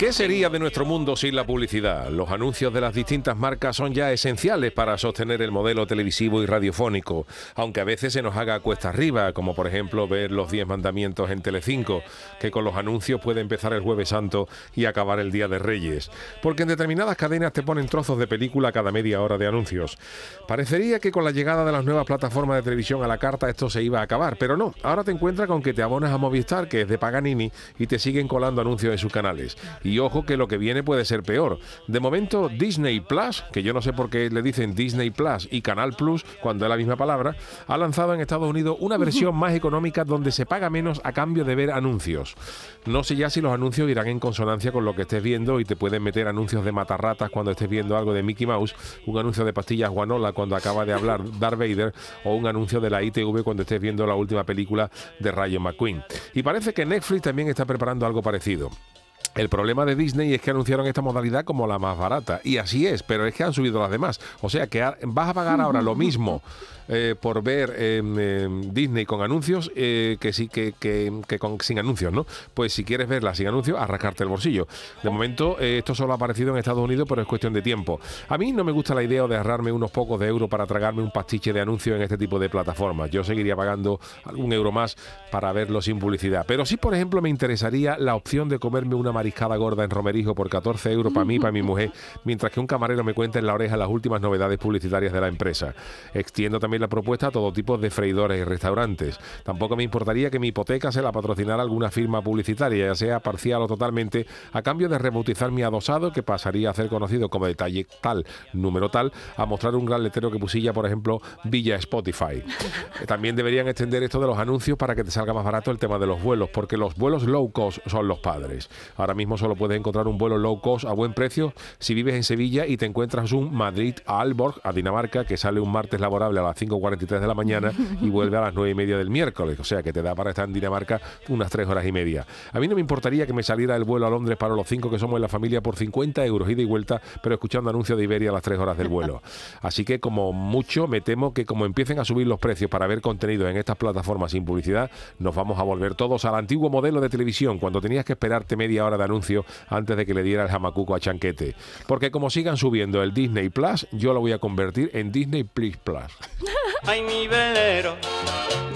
¿Qué sería de nuestro mundo sin la publicidad? Los anuncios de las distintas marcas son ya esenciales para sostener el modelo televisivo y radiofónico, aunque a veces se nos haga cuesta arriba, como por ejemplo ver los 10 mandamientos en Telecinco, que con los anuncios puede empezar el jueves santo y acabar el Día de Reyes, porque en determinadas cadenas te ponen trozos de película cada media hora de anuncios. Parecería que con la llegada de las nuevas plataformas de televisión a la carta esto se iba a acabar, pero no, ahora te encuentras con que te abonas a Movistar, que es de Paganini, y te siguen colando anuncios en sus canales. Ojo que lo que viene puede ser peor. De momento, Disney Plus, que yo no sé por qué le dicen Disney Plus y Canal Plus cuando es la misma palabra, ha lanzado en Estados Unidos una versión más económica donde se paga menos a cambio de ver anuncios. No sé ya si los anuncios irán en consonancia con lo que estés viendo y te pueden meter anuncios de matarratas cuando estés viendo algo de Mickey Mouse, un anuncio de pastillas guanola cuando acaba de hablar Darth Vader o un anuncio de la ITV cuando estés viendo la última película de Rayo McQueen. Y parece que Netflix también está preparando algo parecido. El problema de Disney es que anunciaron esta modalidad como la más barata. Y así es, pero es que han subido las demás. O sea que vas a pagar ahora lo mismo eh, por ver em, Disney con anuncios eh, que sí que, con, sin anuncios, ¿no? Pues si quieres verla sin anuncios, arrascarte el bolsillo. De momento, eh, esto solo ha aparecido en Estados Unidos, pero es cuestión de tiempo. A mí no me gusta la idea de ahorrarme unos pocos de euros para tragarme un pastiche de anuncios en este tipo de plataformas. Yo seguiría pagando algún euro más para verlo sin publicidad. Pero sí, por ejemplo, me interesaría la opción de comerme una mariscada gorda en Romerijo por 14 euros para mí y para mi mujer, mientras que un camarero me cuenta en la oreja las últimas novedades publicitarias de la empresa. Extiendo también la propuesta a todo tipo de freidores y restaurantes. Tampoco me importaría que mi hipoteca se la patrocinara alguna firma publicitaria, ya sea parcial o totalmente, a cambio de rebautizar mi adosado, que pasaría a ser conocido como detalle tal, número tal, a mostrar un gran letrero que pusilla, por ejemplo, Villa Spotify. También deberían extender esto de los anuncios para que te salga más barato el tema de los vuelos, porque los vuelos low cost son los padres. Ahora mismo solo puedes encontrar un vuelo low cost a buen precio si vives en Sevilla y te encuentras un Madrid a Alborg, a Dinamarca, que sale un martes laborable a las 5.43 de la mañana y vuelve a las 9 y media del miércoles. O sea que te da para estar en Dinamarca unas 3 horas y media. A mí no me importaría que me saliera el vuelo a Londres para los 5 que somos en la familia por 50 euros ida y vuelta, pero escuchando anuncios de Iberia a las 3 horas del vuelo. Así que como mucho me temo que como empiecen a subir los precios para ver contenido en estas plataformas sin publicidad, nos vamos a volver todos al antiguo modelo de televisión, cuando tenías que esperarte media hora de anuncio antes de que le diera el jamacuco a Chanquete. Porque como sigan subiendo el Disney Plus, yo lo voy a convertir en Disney Plus Plus. Ay, mi velero,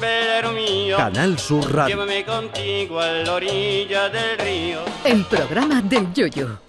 velero mío. Canal Sur Radio. Llévame contigo a la orilla del río. El programa del Yoyo.